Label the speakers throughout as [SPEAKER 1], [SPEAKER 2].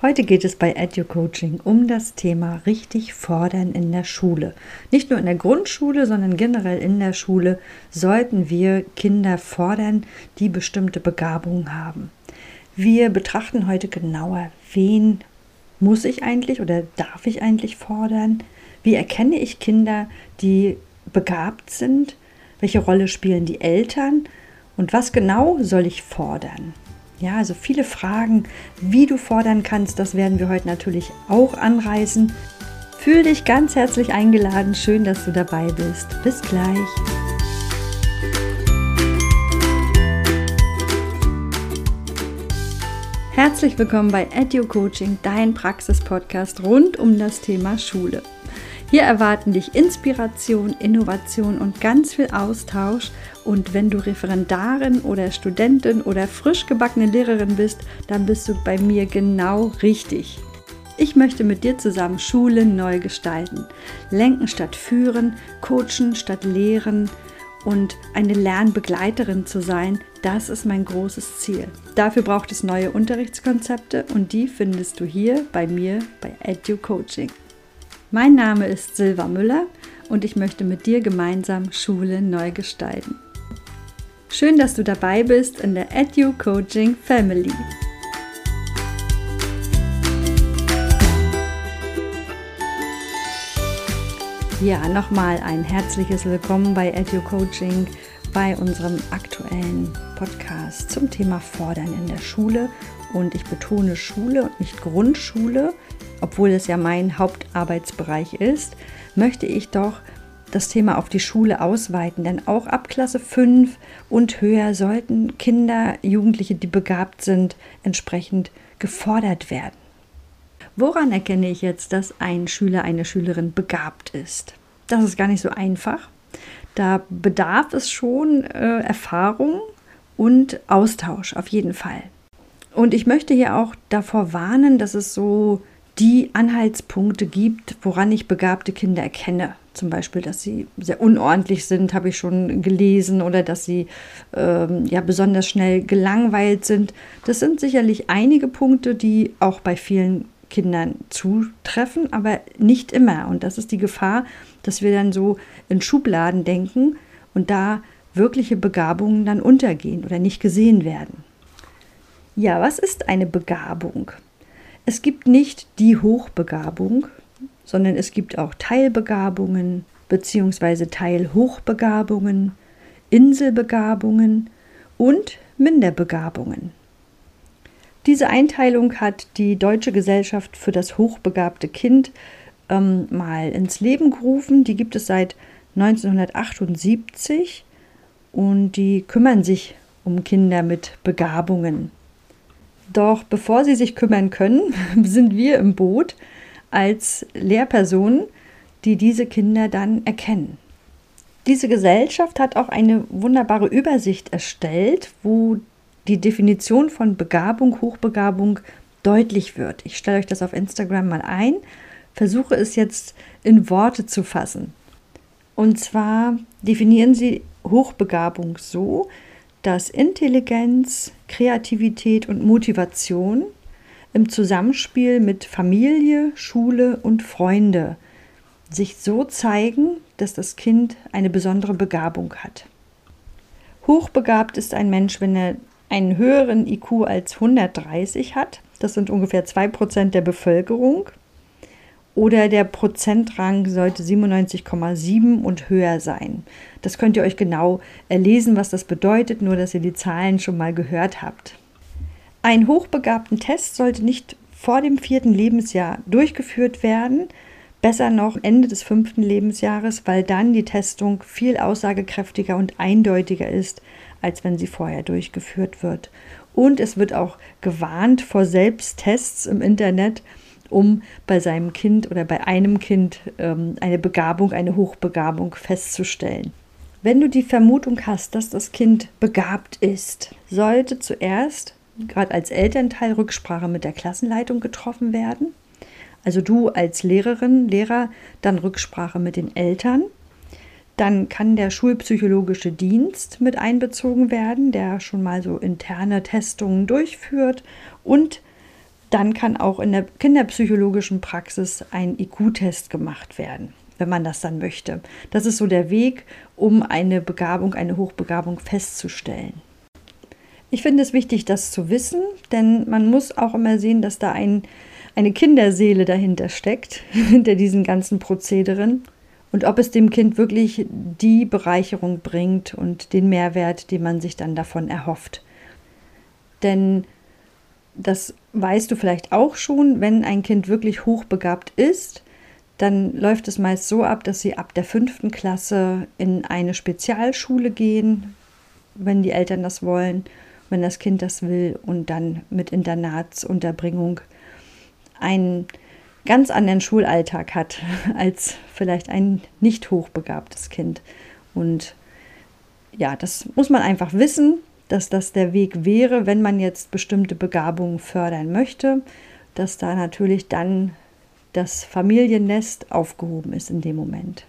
[SPEAKER 1] Heute geht es bei EduCoaching um das Thema richtig fordern in der Schule. Nicht nur in der Grundschule, sondern generell in der Schule sollten wir Kinder fordern, die bestimmte Begabungen haben. Wir betrachten heute genauer, wen muss ich eigentlich oder darf ich eigentlich fordern? Wie erkenne ich Kinder, die begabt sind? Welche Rolle spielen die Eltern? Und was genau soll ich fordern? Ja, also viele Fragen, wie du fordern kannst, das werden wir heute natürlich auch anreißen. Fühl dich ganz herzlich eingeladen. Schön, dass du dabei bist. Bis gleich. Herzlich willkommen bei Edu Coaching, dein Praxis-Podcast rund um das Thema Schule. Hier erwarten dich Inspiration, Innovation und ganz viel Austausch. Und wenn du Referendarin oder Studentin oder frisch gebackene Lehrerin bist, dann bist du bei mir genau richtig. Ich möchte mit dir zusammen Schulen neu gestalten. Lenken statt führen, coachen statt lehren und eine Lernbegleiterin zu sein, das ist mein großes Ziel. Dafür braucht es neue Unterrichtskonzepte und die findest du hier bei mir bei Edu Coaching. Mein Name ist Silva Müller und ich möchte mit dir gemeinsam Schule neu gestalten. Schön, dass du dabei bist in der Edu Coaching Family. Ja, nochmal ein herzliches Willkommen bei Edu Coaching bei unserem aktuellen Podcast zum Thema Fordern in der Schule. Und ich betone Schule und nicht Grundschule, obwohl es ja mein Hauptarbeitsbereich ist, möchte ich doch das Thema auf die Schule ausweiten, denn auch ab Klasse 5 und höher sollten Kinder, Jugendliche, die begabt sind, entsprechend gefordert werden. Woran erkenne ich jetzt, dass ein Schüler, eine Schülerin begabt ist? Das ist gar nicht so einfach. Da bedarf es schon äh, Erfahrung und Austausch auf jeden Fall. Und ich möchte hier auch davor warnen, dass es so die Anhaltspunkte gibt, woran ich begabte Kinder erkenne. Zum Beispiel, dass sie sehr unordentlich sind, habe ich schon gelesen, oder dass sie ähm, ja besonders schnell gelangweilt sind. Das sind sicherlich einige Punkte, die auch bei vielen Kindern zutreffen, aber nicht immer. Und das ist die Gefahr, dass wir dann so in Schubladen denken und da wirkliche Begabungen dann untergehen oder nicht gesehen werden. Ja, was ist eine Begabung? Es gibt nicht die Hochbegabung, sondern es gibt auch Teilbegabungen bzw. Teilhochbegabungen, Inselbegabungen und Minderbegabungen. Diese Einteilung hat die Deutsche Gesellschaft für das hochbegabte Kind ähm, mal ins Leben gerufen. Die gibt es seit 1978 und die kümmern sich um Kinder mit Begabungen. Doch bevor sie sich kümmern können, sind wir im Boot als Lehrpersonen, die diese Kinder dann erkennen. Diese Gesellschaft hat auch eine wunderbare Übersicht erstellt, wo die Definition von Begabung, Hochbegabung deutlich wird. Ich stelle euch das auf Instagram mal ein, versuche es jetzt in Worte zu fassen. Und zwar definieren sie Hochbegabung so, dass Intelligenz, Kreativität und Motivation im Zusammenspiel mit Familie, Schule und Freunde sich so zeigen, dass das Kind eine besondere Begabung hat. Hochbegabt ist ein Mensch, wenn er einen höheren IQ als 130 hat. Das sind ungefähr 2% der Bevölkerung. Oder der Prozentrang sollte 97,7 und höher sein. Das könnt ihr euch genau erlesen, was das bedeutet, nur dass ihr die Zahlen schon mal gehört habt. Ein hochbegabten Test sollte nicht vor dem vierten Lebensjahr durchgeführt werden, besser noch Ende des fünften Lebensjahres, weil dann die Testung viel aussagekräftiger und eindeutiger ist, als wenn sie vorher durchgeführt wird. Und es wird auch gewarnt vor Selbsttests im Internet, um bei seinem Kind oder bei einem Kind ähm, eine Begabung, eine Hochbegabung festzustellen. Wenn du die Vermutung hast, dass das Kind begabt ist, sollte zuerst, gerade als Elternteil, Rücksprache mit der Klassenleitung getroffen werden. Also du als Lehrerin, Lehrer, dann Rücksprache mit den Eltern. Dann kann der schulpsychologische Dienst mit einbezogen werden, der schon mal so interne Testungen durchführt und dann kann auch in der kinderpsychologischen Praxis ein IQ-Test gemacht werden, wenn man das dann möchte. Das ist so der Weg, um eine Begabung, eine Hochbegabung festzustellen. Ich finde es wichtig, das zu wissen, denn man muss auch immer sehen, dass da ein, eine Kinderseele dahinter steckt, hinter diesen ganzen Prozederen. Und ob es dem Kind wirklich die Bereicherung bringt und den Mehrwert, den man sich dann davon erhofft. Denn das weißt du vielleicht auch schon, wenn ein Kind wirklich hochbegabt ist, dann läuft es meist so ab, dass sie ab der fünften Klasse in eine Spezialschule gehen, wenn die Eltern das wollen, wenn das Kind das will und dann mit Internatsunterbringung einen ganz anderen Schulalltag hat als vielleicht ein nicht hochbegabtes Kind. Und ja, das muss man einfach wissen dass das der Weg wäre, wenn man jetzt bestimmte Begabungen fördern möchte, dass da natürlich dann das Familiennest aufgehoben ist in dem Moment.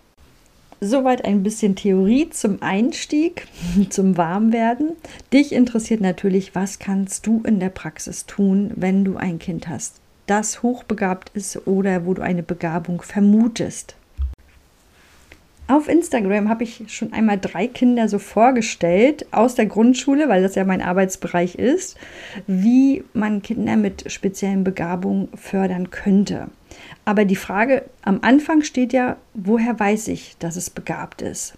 [SPEAKER 1] Soweit ein bisschen Theorie zum Einstieg, zum Warmwerden. Dich interessiert natürlich, was kannst du in der Praxis tun, wenn du ein Kind hast, das hochbegabt ist oder wo du eine Begabung vermutest. Auf Instagram habe ich schon einmal drei Kinder so vorgestellt aus der Grundschule, weil das ja mein Arbeitsbereich ist, wie man Kinder mit speziellen Begabungen fördern könnte. Aber die Frage am Anfang steht ja, woher weiß ich, dass es begabt ist?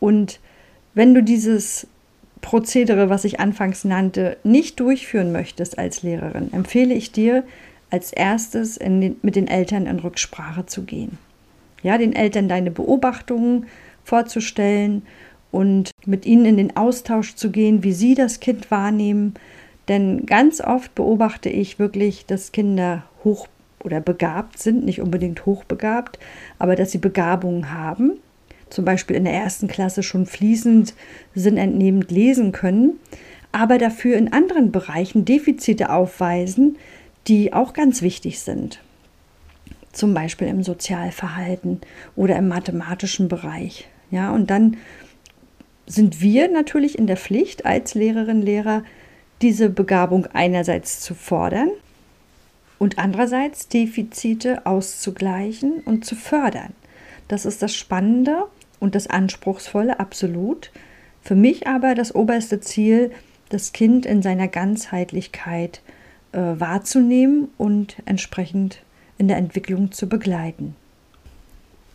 [SPEAKER 1] Und wenn du dieses Prozedere, was ich anfangs nannte, nicht durchführen möchtest als Lehrerin, empfehle ich dir, als erstes den, mit den Eltern in Rücksprache zu gehen ja, den Eltern deine Beobachtungen vorzustellen und mit ihnen in den Austausch zu gehen, wie sie das Kind wahrnehmen. Denn ganz oft beobachte ich wirklich, dass Kinder hoch oder begabt sind, nicht unbedingt hochbegabt, aber dass sie Begabungen haben. Zum Beispiel in der ersten Klasse schon fließend, sinnentnehmend lesen können, aber dafür in anderen Bereichen Defizite aufweisen, die auch ganz wichtig sind zum Beispiel im Sozialverhalten oder im mathematischen Bereich. Ja, und dann sind wir natürlich in der Pflicht als Lehrerin, Lehrer, diese Begabung einerseits zu fordern und andererseits Defizite auszugleichen und zu fördern. Das ist das Spannende und das Anspruchsvolle, absolut. Für mich aber das oberste Ziel, das Kind in seiner Ganzheitlichkeit äh, wahrzunehmen und entsprechend in der Entwicklung zu begleiten.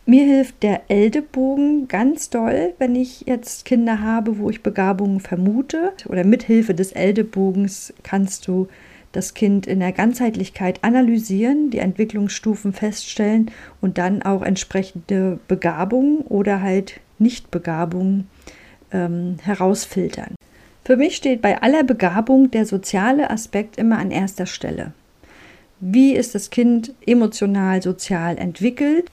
[SPEAKER 1] Mir hilft der Eldebogen ganz doll, wenn ich jetzt Kinder habe, wo ich Begabungen vermute. Oder mit Hilfe des Eldebogens kannst du das Kind in der Ganzheitlichkeit analysieren, die Entwicklungsstufen feststellen und dann auch entsprechende Begabungen oder halt Nichtbegabungen ähm, herausfiltern. Für mich steht bei aller Begabung der soziale Aspekt immer an erster Stelle. Wie ist das Kind emotional, sozial entwickelt?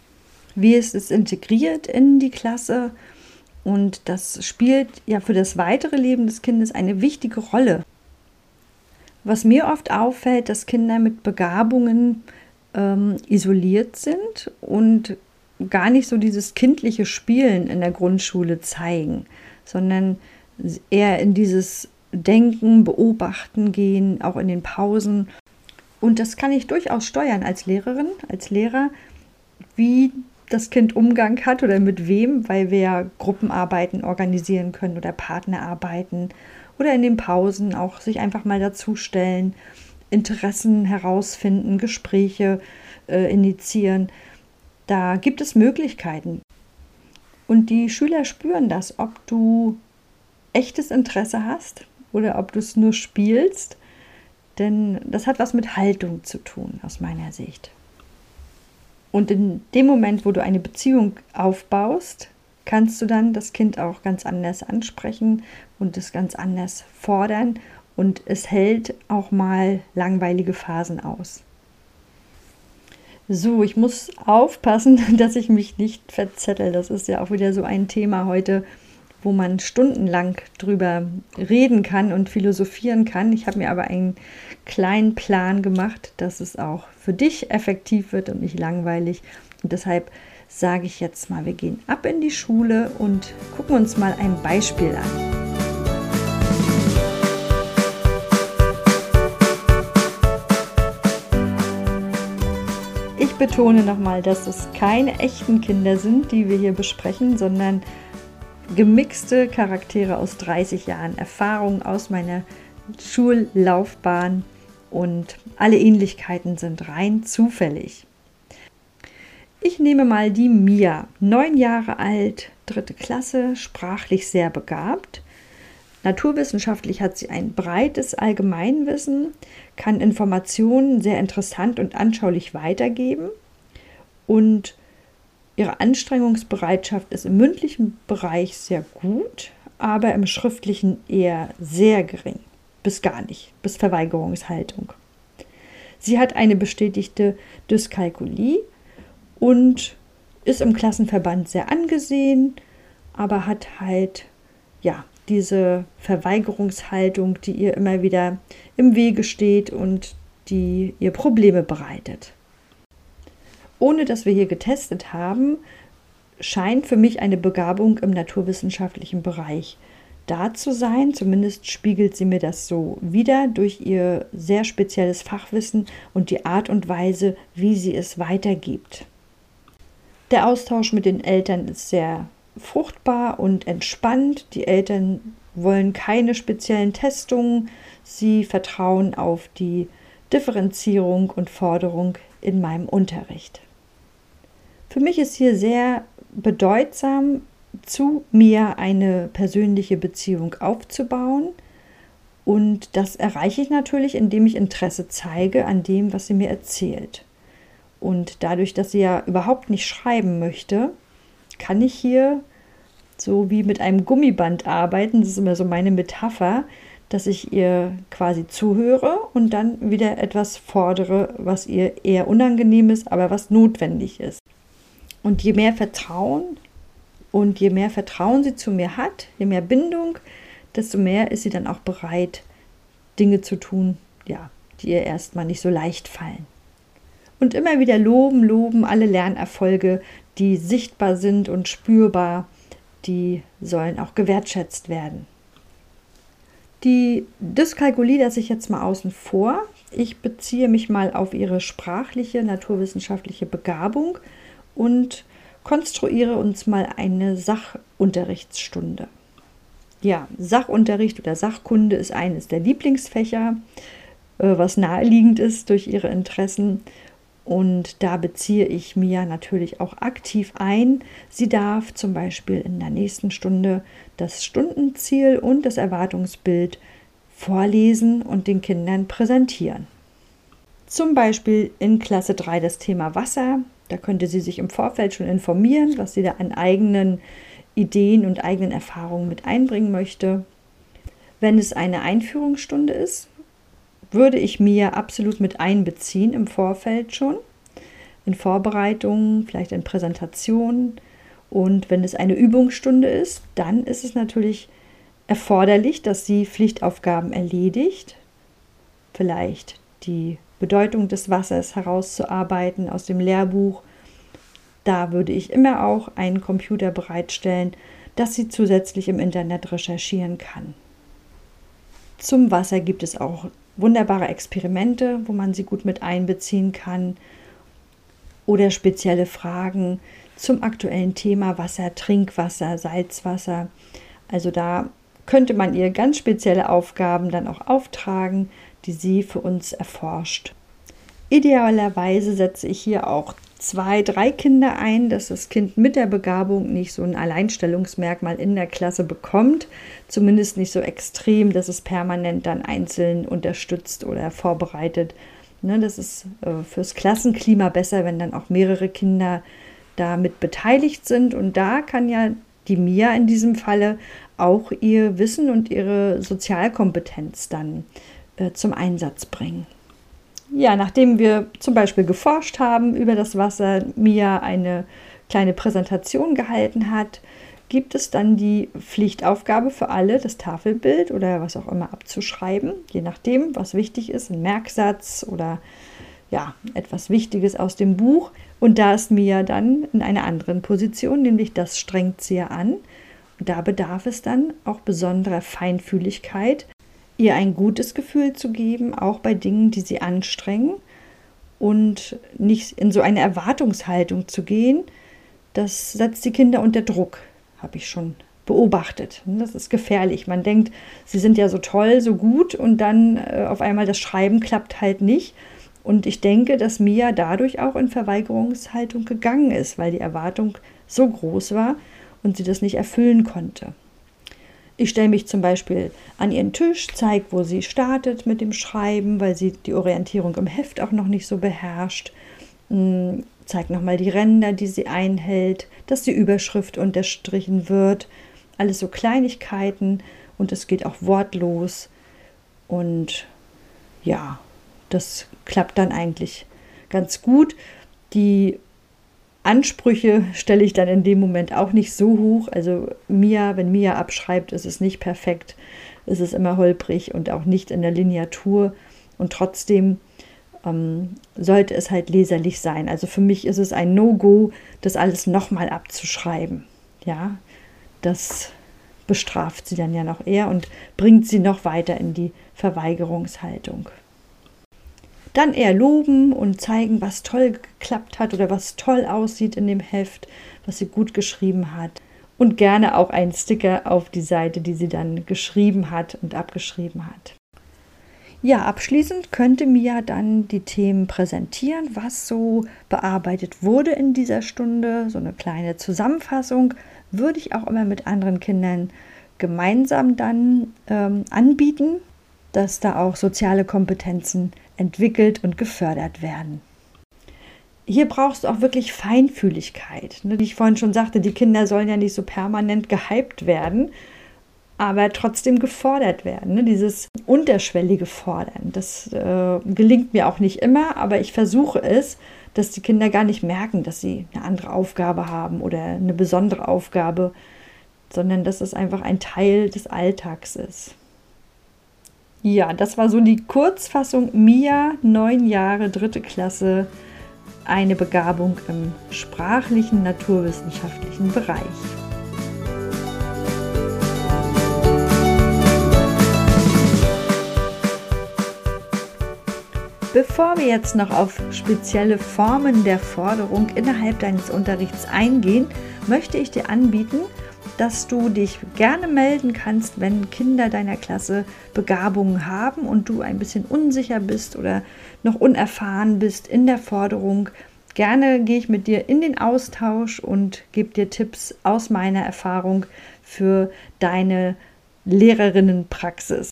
[SPEAKER 1] Wie ist es integriert in die Klasse? Und das spielt ja für das weitere Leben des Kindes eine wichtige Rolle. Was mir oft auffällt, dass Kinder mit Begabungen ähm, isoliert sind und gar nicht so dieses kindliche Spielen in der Grundschule zeigen, sondern eher in dieses Denken, Beobachten gehen, auch in den Pausen und das kann ich durchaus steuern als Lehrerin, als Lehrer, wie das Kind Umgang hat oder mit wem, weil wir Gruppenarbeiten organisieren können oder Partnerarbeiten oder in den Pausen auch sich einfach mal dazustellen, Interessen herausfinden, Gespräche äh, initiieren. Da gibt es Möglichkeiten. Und die Schüler spüren das, ob du echtes Interesse hast oder ob du es nur spielst denn das hat was mit Haltung zu tun, aus meiner Sicht. Und in dem Moment, wo du eine Beziehung aufbaust, kannst du dann das Kind auch ganz anders ansprechen und es ganz anders fordern und es hält auch mal langweilige Phasen aus. So, ich muss aufpassen, dass ich mich nicht verzettel. Das ist ja auch wieder so ein Thema heute, wo man stundenlang drüber reden kann und philosophieren kann. Ich habe mir aber einen kleinen Plan gemacht, dass es auch für dich effektiv wird und nicht langweilig. Und deshalb sage ich jetzt mal, wir gehen ab in die Schule und gucken uns mal ein Beispiel an. Ich betone nochmal, dass es keine echten Kinder sind, die wir hier besprechen, sondern gemixte Charaktere aus 30 Jahren Erfahrung aus meiner Schullaufbahn und alle Ähnlichkeiten sind rein zufällig. Ich nehme mal die Mia, neun Jahre alt, dritte Klasse, sprachlich sehr begabt. Naturwissenschaftlich hat sie ein breites Allgemeinwissen, kann Informationen sehr interessant und anschaulich weitergeben und ihre Anstrengungsbereitschaft ist im mündlichen Bereich sehr gut, aber im schriftlichen eher sehr gering bis gar nicht, bis Verweigerungshaltung. Sie hat eine bestätigte Dyskalkulie und ist im Klassenverband sehr angesehen, aber hat halt ja diese Verweigerungshaltung, die ihr immer wieder im Wege steht und die ihr Probleme bereitet. Ohne dass wir hier getestet haben, scheint für mich eine Begabung im naturwissenschaftlichen Bereich da zu sein. Zumindest spiegelt sie mir das so wieder durch ihr sehr spezielles Fachwissen und die Art und Weise, wie sie es weitergibt. Der Austausch mit den Eltern ist sehr fruchtbar und entspannt. Die Eltern wollen keine speziellen Testungen. Sie vertrauen auf die Differenzierung und Forderung in meinem Unterricht. Für mich ist hier sehr bedeutsam, zu mir eine persönliche Beziehung aufzubauen. Und das erreiche ich natürlich, indem ich Interesse zeige an dem, was sie mir erzählt. Und dadurch, dass sie ja überhaupt nicht schreiben möchte, kann ich hier so wie mit einem Gummiband arbeiten. Das ist immer so meine Metapher, dass ich ihr quasi zuhöre und dann wieder etwas fordere, was ihr eher unangenehm ist, aber was notwendig ist. Und je mehr Vertrauen und je mehr Vertrauen sie zu mir hat, je mehr Bindung, desto mehr ist sie dann auch bereit, Dinge zu tun, ja, die ihr erstmal nicht so leicht fallen. Und immer wieder loben, loben alle Lernerfolge, die sichtbar sind und spürbar, die sollen auch gewertschätzt werden. Die Dyskalkulie lasse ich jetzt mal außen vor. Ich beziehe mich mal auf ihre sprachliche, naturwissenschaftliche Begabung und konstruiere uns mal eine Sachunterrichtsstunde. Ja, Sachunterricht oder Sachkunde ist eines der Lieblingsfächer, äh, was naheliegend ist durch ihre Interessen. Und da beziehe ich mir natürlich auch aktiv ein. Sie darf zum Beispiel in der nächsten Stunde das Stundenziel und das Erwartungsbild vorlesen und den Kindern präsentieren. Zum Beispiel in Klasse 3 das Thema Wasser. Da könnte sie sich im Vorfeld schon informieren, was sie da an eigenen Ideen und eigenen Erfahrungen mit einbringen möchte. Wenn es eine Einführungsstunde ist, würde ich mir absolut mit einbeziehen im Vorfeld schon, in Vorbereitungen, vielleicht in Präsentationen. Und wenn es eine Übungsstunde ist, dann ist es natürlich erforderlich, dass sie Pflichtaufgaben erledigt, vielleicht die Bedeutung des Wassers herauszuarbeiten aus dem Lehrbuch. Da würde ich immer auch einen Computer bereitstellen, dass sie zusätzlich im Internet recherchieren kann. Zum Wasser gibt es auch wunderbare Experimente, wo man sie gut mit einbeziehen kann oder spezielle Fragen zum aktuellen Thema Wasser, Trinkwasser, Salzwasser. Also da könnte man ihr ganz spezielle Aufgaben dann auch auftragen, die sie für uns erforscht. Idealerweise setze ich hier auch zwei, drei Kinder ein, dass das Kind mit der Begabung nicht so ein Alleinstellungsmerkmal in der Klasse bekommt, zumindest nicht so extrem, dass es permanent dann einzeln unterstützt oder vorbereitet. Ne, das ist äh, fürs Klassenklima besser, wenn dann auch mehrere Kinder damit beteiligt sind. Und da kann ja die Mia in diesem Falle auch ihr Wissen und ihre Sozialkompetenz dann äh, zum Einsatz bringen. Ja, nachdem wir zum Beispiel geforscht haben über das Wasser, Mia eine kleine Präsentation gehalten hat, gibt es dann die Pflichtaufgabe für alle, das Tafelbild oder was auch immer abzuschreiben, je nachdem, was wichtig ist, ein Merksatz oder ja, etwas Wichtiges aus dem Buch. Und da ist Mia dann in einer anderen Position, nämlich das strengt sie ja an. Und da bedarf es dann auch besonderer Feinfühligkeit, ihr ein gutes Gefühl zu geben, auch bei Dingen, die sie anstrengen und nicht in so eine Erwartungshaltung zu gehen, das setzt die Kinder unter Druck, habe ich schon beobachtet. Das ist gefährlich. Man denkt, sie sind ja so toll, so gut und dann äh, auf einmal das Schreiben klappt halt nicht. Und ich denke, dass Mia dadurch auch in Verweigerungshaltung gegangen ist, weil die Erwartung so groß war und sie das nicht erfüllen konnte. Ich stelle mich zum Beispiel an ihren Tisch, zeige, wo sie startet mit dem Schreiben, weil sie die Orientierung im Heft auch noch nicht so beherrscht. Hm, zeige nochmal die Ränder, die sie einhält, dass die Überschrift unterstrichen wird. Alles so Kleinigkeiten und es geht auch wortlos. Und ja, das klappt dann eigentlich ganz gut. Die Ansprüche stelle ich dann in dem Moment auch nicht so hoch. Also Mia, wenn Mia abschreibt, ist es nicht perfekt, ist es immer holprig und auch nicht in der Lineatur. Und trotzdem ähm, sollte es halt leserlich sein. Also für mich ist es ein No-Go, das alles nochmal abzuschreiben. Ja, das bestraft sie dann ja noch eher und bringt sie noch weiter in die Verweigerungshaltung. Dann eher loben und zeigen, was toll geklappt hat oder was toll aussieht in dem Heft, was sie gut geschrieben hat. Und gerne auch einen Sticker auf die Seite, die sie dann geschrieben hat und abgeschrieben hat. Ja, abschließend könnte Mia dann die Themen präsentieren, was so bearbeitet wurde in dieser Stunde. So eine kleine Zusammenfassung würde ich auch immer mit anderen Kindern gemeinsam dann ähm, anbieten, dass da auch soziale Kompetenzen entwickelt und gefördert werden. Hier brauchst du auch wirklich Feinfühligkeit. Ne? Wie ich vorhin schon sagte, die Kinder sollen ja nicht so permanent gehypt werden, aber trotzdem gefordert werden. Ne? Dieses unterschwellige Fordern, das äh, gelingt mir auch nicht immer, aber ich versuche es, dass die Kinder gar nicht merken, dass sie eine andere Aufgabe haben oder eine besondere Aufgabe, sondern dass es einfach ein Teil des Alltags ist. Ja, das war so die Kurzfassung Mia, neun Jahre, dritte Klasse, eine Begabung im sprachlichen, naturwissenschaftlichen Bereich. Bevor wir jetzt noch auf spezielle Formen der Forderung innerhalb deines Unterrichts eingehen, möchte ich dir anbieten, dass du dich gerne melden kannst, wenn Kinder deiner Klasse Begabungen haben und du ein bisschen unsicher bist oder noch unerfahren bist in der Forderung. Gerne gehe ich mit dir in den Austausch und gebe dir Tipps aus meiner Erfahrung für deine Lehrerinnenpraxis.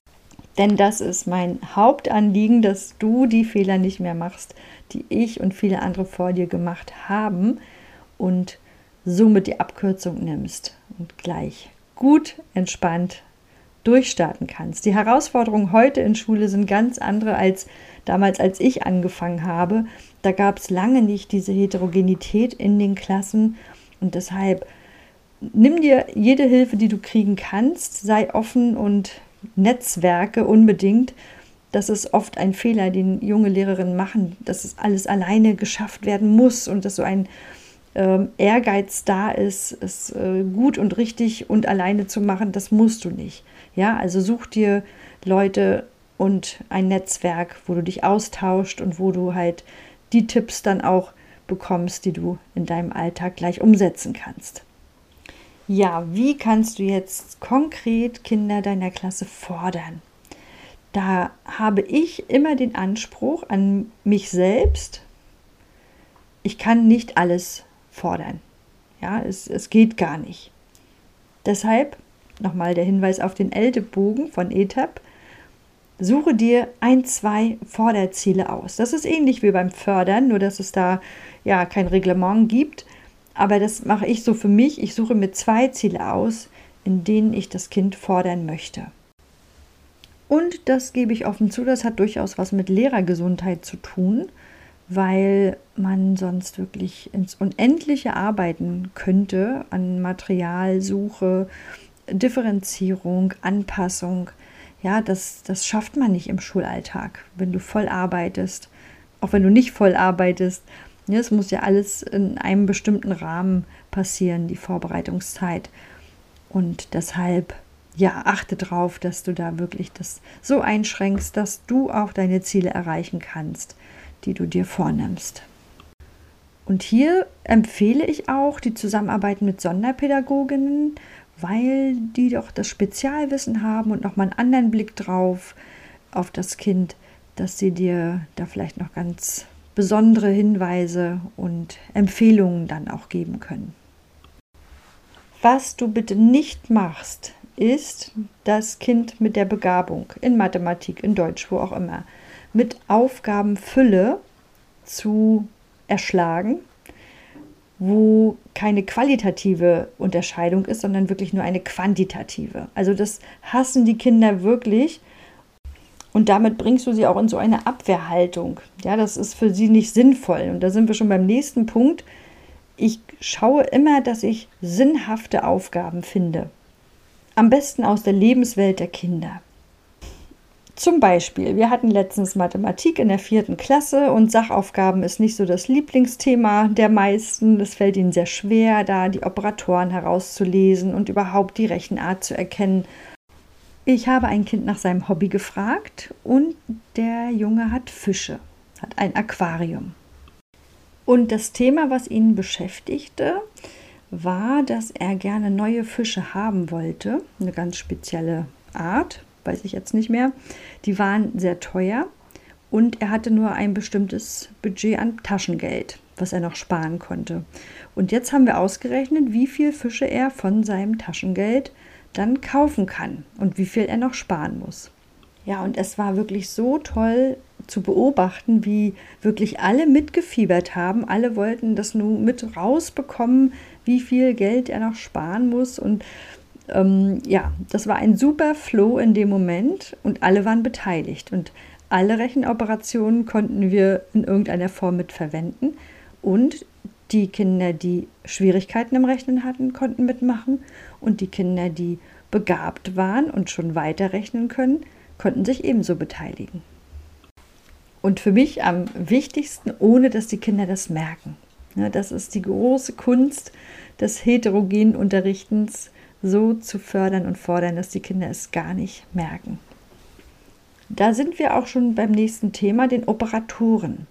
[SPEAKER 1] Denn das ist mein Hauptanliegen, dass du die Fehler nicht mehr machst, die ich und viele andere vor dir gemacht haben und somit die Abkürzung nimmst und gleich gut entspannt durchstarten kannst. Die Herausforderungen heute in Schule sind ganz andere als damals, als ich angefangen habe. Da gab es lange nicht diese Heterogenität in den Klassen und deshalb nimm dir jede Hilfe, die du kriegen kannst, sei offen und Netzwerke unbedingt. Das ist oft ein Fehler, den junge Lehrerinnen machen, dass es alles alleine geschafft werden muss und dass so ein ähm, Ehrgeiz da ist, es äh, gut und richtig und alleine zu machen, das musst du nicht. Ja, also such dir Leute und ein Netzwerk, wo du dich austauscht und wo du halt die Tipps dann auch bekommst, die du in deinem Alltag gleich umsetzen kannst. Ja, wie kannst du jetzt konkret Kinder deiner Klasse fordern? Da habe ich immer den Anspruch an mich selbst, ich kann nicht alles fordern. Ja, es, es geht gar nicht. Deshalb nochmal der Hinweis auf den Ältebogen von ETAP. Suche dir ein, zwei Forderziele aus. Das ist ähnlich wie beim Fördern, nur dass es da ja kein Reglement gibt. Aber das mache ich so für mich. Ich suche mir zwei Ziele aus, in denen ich das Kind fordern möchte. Und das gebe ich offen zu, das hat durchaus was mit Lehrergesundheit zu tun weil man sonst wirklich ins Unendliche arbeiten könnte an Materialsuche, Differenzierung, Anpassung. Ja, das, das schafft man nicht im Schulalltag, wenn du voll arbeitest, auch wenn du nicht voll arbeitest. Es muss ja alles in einem bestimmten Rahmen passieren, die Vorbereitungszeit. Und deshalb, ja, achte darauf, dass du da wirklich das so einschränkst, dass du auch deine Ziele erreichen kannst die du dir vornimmst. Und hier empfehle ich auch die Zusammenarbeit mit Sonderpädagoginnen, weil die doch das Spezialwissen haben und nochmal einen anderen Blick drauf auf das Kind, dass sie dir da vielleicht noch ganz besondere Hinweise und Empfehlungen dann auch geben können. Was du bitte nicht machst, ist das Kind mit der Begabung in Mathematik, in Deutsch, wo auch immer, mit Aufgabenfülle zu erschlagen, wo keine qualitative Unterscheidung ist, sondern wirklich nur eine quantitative. Also das hassen die Kinder wirklich und damit bringst du sie auch in so eine Abwehrhaltung. Ja, das ist für sie nicht sinnvoll. Und da sind wir schon beim nächsten Punkt. Ich schaue immer, dass ich sinnhafte Aufgaben finde. Am besten aus der Lebenswelt der Kinder. Zum Beispiel, wir hatten letztens Mathematik in der vierten Klasse und Sachaufgaben ist nicht so das Lieblingsthema der meisten. Es fällt ihnen sehr schwer, da die Operatoren herauszulesen und überhaupt die Rechenart zu erkennen. Ich habe ein Kind nach seinem Hobby gefragt und der Junge hat Fische, hat ein Aquarium. Und das Thema, was ihn beschäftigte, war, dass er gerne neue Fische haben wollte, eine ganz spezielle Art, weiß ich jetzt nicht mehr. Die waren sehr teuer und er hatte nur ein bestimmtes Budget an Taschengeld, was er noch sparen konnte. Und jetzt haben wir ausgerechnet, wie viel Fische er von seinem Taschengeld dann kaufen kann und wie viel er noch sparen muss. Ja, und es war wirklich so toll zu beobachten, wie wirklich alle mitgefiebert haben. Alle wollten das nur mit rausbekommen, wie viel Geld er noch sparen muss. Und ähm, ja, das war ein super Flow in dem Moment und alle waren beteiligt. Und alle Rechenoperationen konnten wir in irgendeiner Form mitverwenden. Und die Kinder, die Schwierigkeiten im Rechnen hatten, konnten mitmachen. Und die Kinder, die begabt waren und schon weiterrechnen können, konnten sich ebenso beteiligen. Und für mich am wichtigsten, ohne dass die Kinder das merken. das ist die große Kunst des heterogenen Unterrichtens, so zu fördern und fordern, dass die Kinder es gar nicht merken. Da sind wir auch schon beim nächsten Thema, den Operatoren.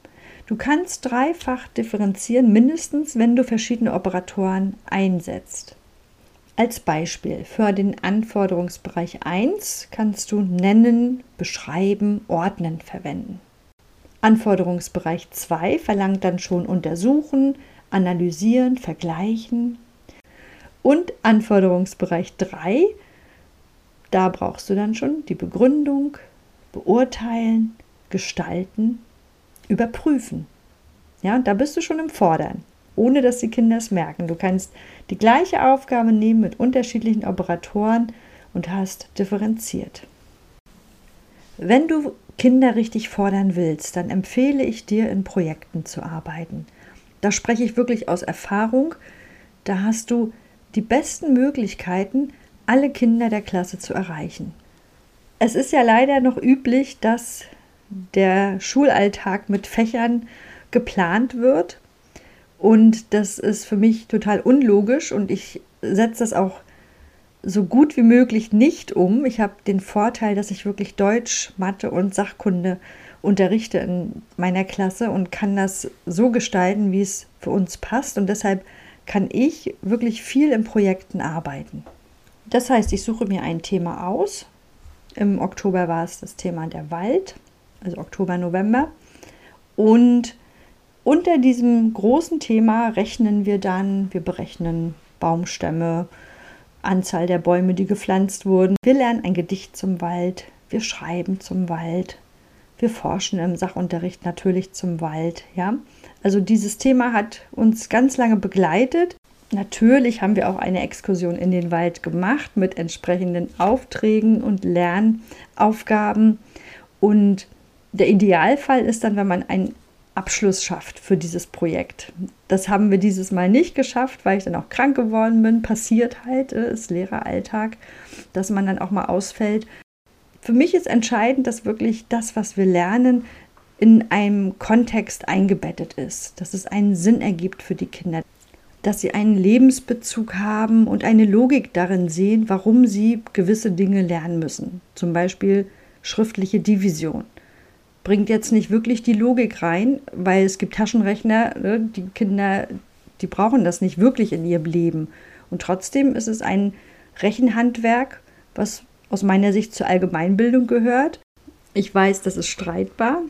[SPEAKER 1] Du kannst dreifach differenzieren, mindestens wenn du verschiedene Operatoren einsetzt. Als Beispiel für den Anforderungsbereich 1 kannst du nennen, beschreiben, ordnen verwenden. Anforderungsbereich 2 verlangt dann schon untersuchen, analysieren, vergleichen. Und Anforderungsbereich 3, da brauchst du dann schon die Begründung, beurteilen, gestalten, überprüfen. Ja, da bist du schon im Fordern, ohne dass die Kinder es merken. Du kannst die gleiche Aufgabe nehmen mit unterschiedlichen Operatoren und hast differenziert. Wenn du Kinder richtig fordern willst, dann empfehle ich dir, in Projekten zu arbeiten. Da spreche ich wirklich aus Erfahrung. Da hast du die besten Möglichkeiten, alle Kinder der Klasse zu erreichen. Es ist ja leider noch üblich, dass der Schulalltag mit Fächern geplant wird. Und das ist für mich total unlogisch und ich setze das auch so gut wie möglich nicht um. Ich habe den Vorteil, dass ich wirklich Deutsch, Mathe und Sachkunde unterrichte in meiner Klasse und kann das so gestalten, wie es für uns passt. Und deshalb kann ich wirklich viel in Projekten arbeiten. Das heißt, ich suche mir ein Thema aus. Im Oktober war es das Thema der Wald, also Oktober, November. Und unter diesem großen Thema rechnen wir dann, wir berechnen Baumstämme, Anzahl der Bäume, die gepflanzt wurden. Wir lernen ein Gedicht zum Wald, wir schreiben zum Wald, wir forschen im Sachunterricht natürlich zum Wald, ja. Also dieses Thema hat uns ganz lange begleitet. Natürlich haben wir auch eine Exkursion in den Wald gemacht mit entsprechenden Aufträgen und Lernaufgaben. Und der Idealfall ist dann, wenn man einen Abschluss schafft für dieses Projekt. Das haben wir dieses Mal nicht geschafft, weil ich dann auch krank geworden bin. Passiert halt, äh, ist Lehreralltag, dass man dann auch mal ausfällt. Für mich ist entscheidend, dass wirklich das, was wir lernen, in einem Kontext eingebettet ist, dass es einen Sinn ergibt für die Kinder, dass sie einen Lebensbezug haben und eine Logik darin sehen, warum sie gewisse Dinge lernen müssen. Zum Beispiel schriftliche Division. bringt jetzt nicht wirklich die Logik rein, weil es gibt Taschenrechner, ne, die Kinder, die brauchen das nicht wirklich in ihrem Leben. Und trotzdem ist es ein Rechenhandwerk, was aus meiner Sicht zur Allgemeinbildung gehört. Ich weiß, das ist streitbar.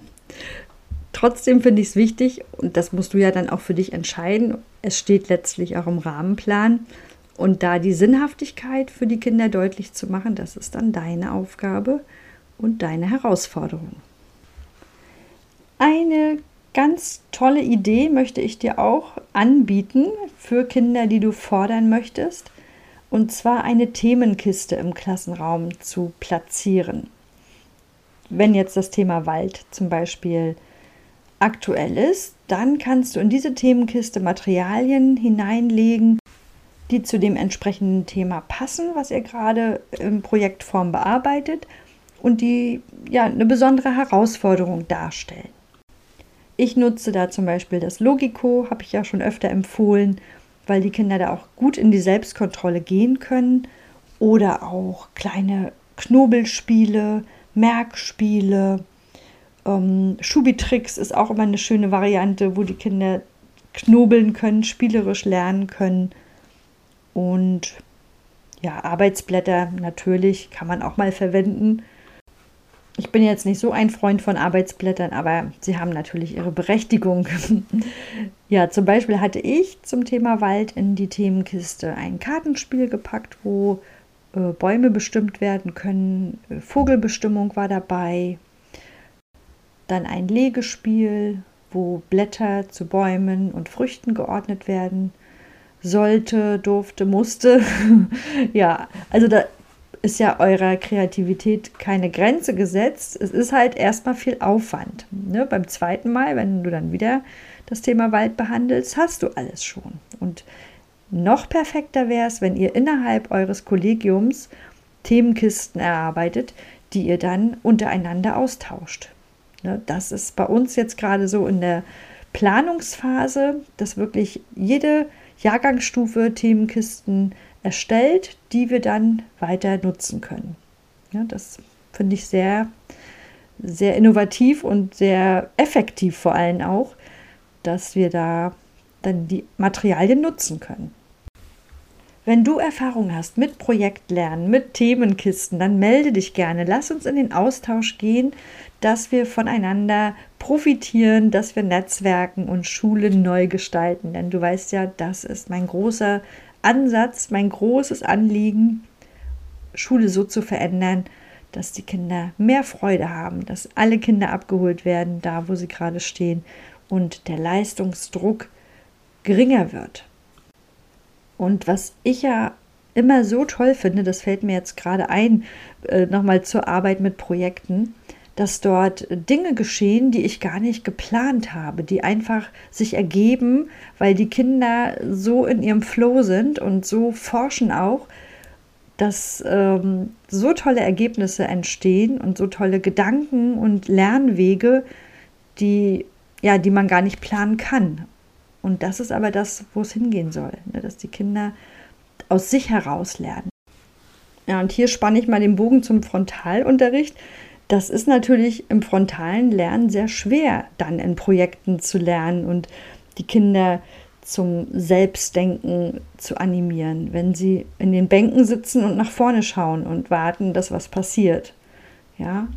[SPEAKER 1] Trotzdem finde ich es wichtig, und das musst du ja dann auch für dich entscheiden, es steht letztlich auch im Rahmenplan. Und da die Sinnhaftigkeit für die Kinder deutlich zu machen, das ist dann deine Aufgabe und deine Herausforderung. Eine ganz tolle Idee möchte ich dir auch anbieten für Kinder, die du fordern möchtest, und zwar eine Themenkiste im Klassenraum zu platzieren. Wenn jetzt das Thema Wald zum Beispiel aktuell ist, dann kannst du in diese Themenkiste Materialien hineinlegen, die zu dem entsprechenden Thema passen, was ihr gerade in Projektform bearbeitet und die ja eine besondere Herausforderung darstellen. Ich nutze da zum Beispiel das Logico, habe ich ja schon öfter empfohlen, weil die Kinder da auch gut in die Selbstkontrolle gehen können. Oder auch kleine Knobelspiele, Merkspiele. Ähm, Schubitricks ist auch immer eine schöne Variante, wo die Kinder knobeln können, spielerisch lernen können. Und ja, Arbeitsblätter natürlich kann man auch mal verwenden. Ich bin jetzt nicht so ein Freund von Arbeitsblättern, aber sie haben natürlich ihre Berechtigung. ja, zum Beispiel hatte ich zum Thema Wald in die Themenkiste ein Kartenspiel gepackt, wo äh, Bäume bestimmt werden können. Äh, Vogelbestimmung war dabei. Dann ein Legespiel, wo Blätter zu Bäumen und Früchten geordnet werden sollte, durfte, musste. ja, also da ist ja eurer Kreativität keine Grenze gesetzt. Es ist halt erstmal viel Aufwand. Ne? Beim zweiten Mal, wenn du dann wieder das Thema Wald behandelst, hast du alles schon. Und noch perfekter wäre es, wenn ihr innerhalb eures Kollegiums Themenkisten erarbeitet, die ihr dann untereinander austauscht. Ne? Das ist bei uns jetzt gerade so in der Planungsphase, dass wirklich jede Jahrgangsstufe Themenkisten erstellt, die wir dann weiter nutzen können. Ja, das finde ich sehr, sehr innovativ und sehr effektiv vor allem auch, dass wir da dann die Materialien nutzen können. Wenn du Erfahrung hast mit Projektlernen, mit Themenkisten, dann melde dich gerne. Lass uns in den Austausch gehen, dass wir voneinander profitieren, dass wir Netzwerken und Schulen neu gestalten. Denn du weißt ja, das ist mein großer Ansatz, mein großes Anliegen, Schule so zu verändern, dass die Kinder mehr Freude haben, dass alle Kinder abgeholt werden, da wo sie gerade stehen und der Leistungsdruck geringer wird. Und was ich ja immer so toll finde, das fällt mir jetzt gerade ein, äh, nochmal zur Arbeit mit Projekten, dass dort Dinge geschehen, die ich gar nicht geplant habe, die einfach sich ergeben, weil die Kinder so in ihrem Flow sind und so forschen auch, dass ähm, so tolle Ergebnisse entstehen und so tolle Gedanken und Lernwege, die ja, die man gar nicht planen kann. Und das ist aber das, wo es hingehen soll, ne? dass die Kinder aus sich heraus lernen. Ja, und hier spanne ich mal den Bogen zum Frontalunterricht. Das ist natürlich im frontalen Lernen sehr schwer, dann in Projekten zu lernen und die Kinder zum Selbstdenken zu animieren, wenn sie in den Bänken sitzen und nach vorne schauen und warten, dass was passiert. Ja?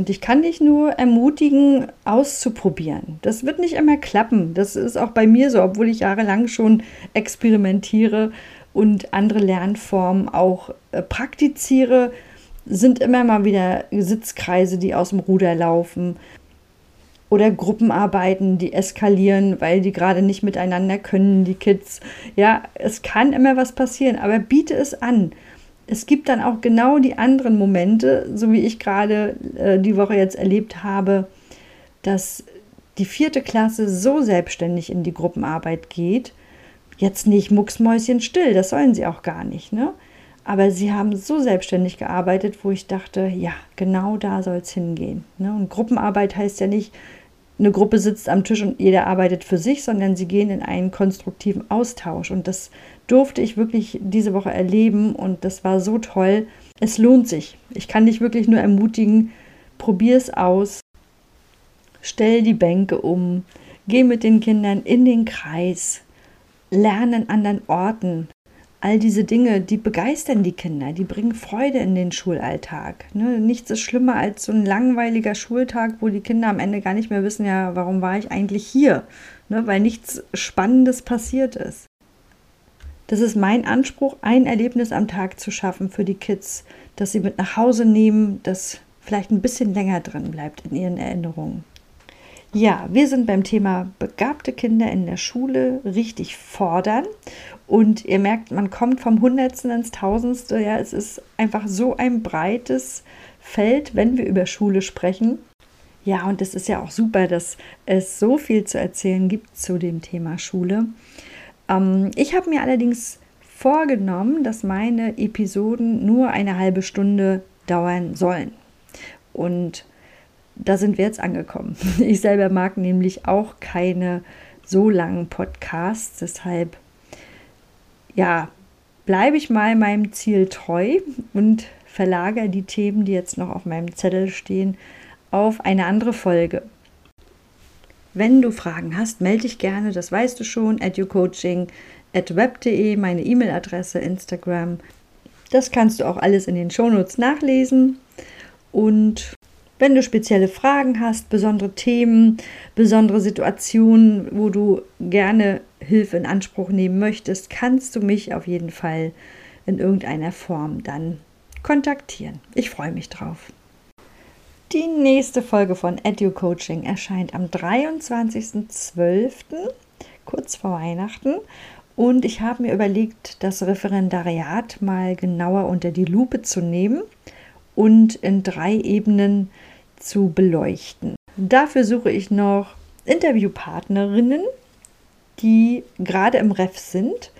[SPEAKER 1] Und ich kann dich nur ermutigen, auszuprobieren. Das wird nicht immer klappen. Das ist auch bei mir so, obwohl ich jahrelang schon experimentiere und andere Lernformen auch äh, praktiziere sind immer mal wieder Sitzkreise, die aus dem Ruder laufen oder Gruppenarbeiten, die eskalieren, weil die gerade nicht miteinander können, die Kids. Ja, es kann immer was passieren, aber biete es an. Es gibt dann auch genau die anderen Momente, so wie ich gerade äh, die Woche jetzt erlebt habe, dass die vierte Klasse so selbstständig in die Gruppenarbeit geht. Jetzt nicht mucksmäuschen still, das sollen sie auch gar nicht, ne? Aber sie haben so selbstständig gearbeitet, wo ich dachte, ja, genau da soll es hingehen. Ne? Und Gruppenarbeit heißt ja nicht, eine Gruppe sitzt am Tisch und jeder arbeitet für sich, sondern sie gehen in einen konstruktiven Austausch. Und das durfte ich wirklich diese Woche erleben und das war so toll. Es lohnt sich. Ich kann dich wirklich nur ermutigen, probier es aus. Stell die Bänke um, geh mit den Kindern in den Kreis, lerne an anderen Orten. All diese Dinge, die begeistern die Kinder, die bringen Freude in den Schulalltag. Ne? Nichts ist schlimmer als so ein langweiliger Schultag, wo die Kinder am Ende gar nicht mehr wissen, ja, warum war ich eigentlich hier? Ne? Weil nichts Spannendes passiert ist. Das ist mein Anspruch, ein Erlebnis am Tag zu schaffen für die Kids, dass sie mit nach Hause nehmen, das vielleicht ein bisschen länger drin bleibt in ihren Erinnerungen. Ja, wir sind beim Thema begabte Kinder in der Schule richtig fordern. Und ihr merkt, man kommt vom Hundertsten ins Tausendste. Ja, es ist einfach so ein breites Feld, wenn wir über Schule sprechen. Ja, und es ist ja auch super, dass es so viel zu erzählen gibt zu dem Thema Schule. Ähm, ich habe mir allerdings vorgenommen, dass meine Episoden nur eine halbe Stunde dauern sollen. Und da sind wir jetzt angekommen. Ich selber mag nämlich auch keine so langen Podcasts, deshalb ja, bleibe ich mal meinem Ziel treu und verlagere die Themen, die jetzt noch auf meinem Zettel stehen, auf eine andere Folge. Wenn du Fragen hast, melde dich gerne, das weißt du schon, educoaching at web.de, meine E-Mail-Adresse, Instagram. Das kannst du auch alles in den Shownotes nachlesen. Und wenn du spezielle Fragen hast, besondere Themen, besondere Situationen, wo du gerne Hilfe in Anspruch nehmen möchtest, kannst du mich auf jeden Fall in irgendeiner Form dann kontaktieren. Ich freue mich drauf. Die nächste Folge von Edu Coaching erscheint am 23.12., kurz vor Weihnachten. Und ich habe mir überlegt, das Referendariat mal genauer unter die Lupe zu nehmen und in drei Ebenen zu beleuchten. Dafür suche ich noch Interviewpartnerinnen, die gerade im Ref sind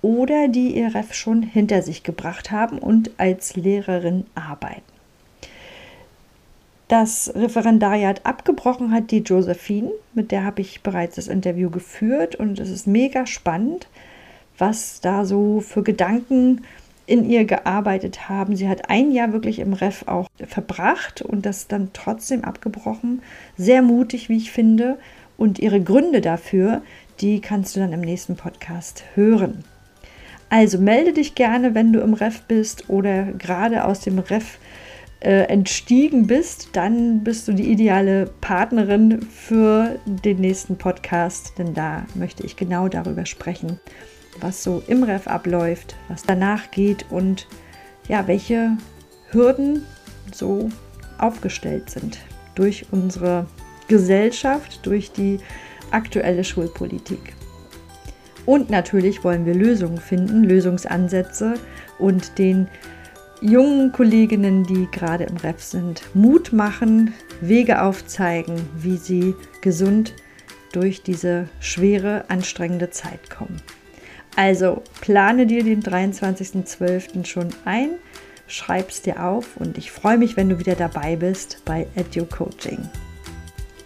[SPEAKER 1] oder die ihr Ref schon hinter sich gebracht haben und als Lehrerin arbeiten. Das Referendariat abgebrochen hat die Josephine, mit der habe ich bereits das Interview geführt und es ist mega spannend, was da so für Gedanken in ihr gearbeitet haben. Sie hat ein Jahr wirklich im Ref auch verbracht und das dann trotzdem abgebrochen. Sehr mutig, wie ich finde. Und ihre Gründe dafür, die kannst du dann im nächsten Podcast hören. Also melde dich gerne, wenn du im Ref bist oder gerade aus dem Ref äh, entstiegen bist, dann bist du die ideale Partnerin für den nächsten Podcast, denn da möchte ich genau darüber sprechen was so im Ref abläuft, was danach geht und ja, welche Hürden so aufgestellt sind durch unsere Gesellschaft, durch die aktuelle Schulpolitik. Und natürlich wollen wir Lösungen finden, Lösungsansätze und den jungen Kolleginnen, die gerade im Ref sind, Mut machen, Wege aufzeigen, wie sie gesund durch diese schwere, anstrengende Zeit kommen. Also plane dir den 23.12. schon ein, schreib es dir auf und ich freue mich, wenn du wieder dabei bist bei Edu Coaching.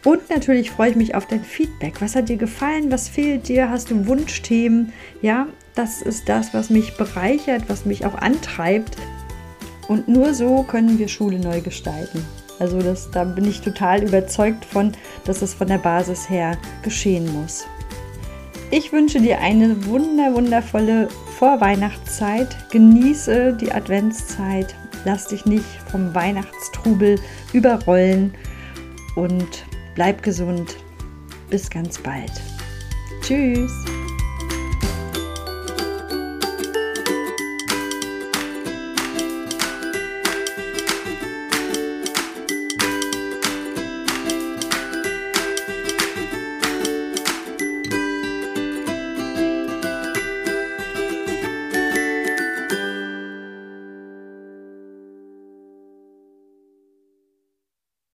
[SPEAKER 1] Und natürlich freue ich mich auf dein Feedback. Was hat dir gefallen? Was fehlt dir? Hast du Wunschthemen? Ja, das ist das, was mich bereichert, was mich auch antreibt. Und nur so können wir Schule neu gestalten. Also das, da bin ich total überzeugt von, dass es von der Basis her geschehen muss. Ich wünsche dir eine wunder, wundervolle Vorweihnachtszeit. Genieße die Adventszeit. Lass dich nicht vom Weihnachtstrubel überrollen und bleib gesund. Bis ganz bald. Tschüss.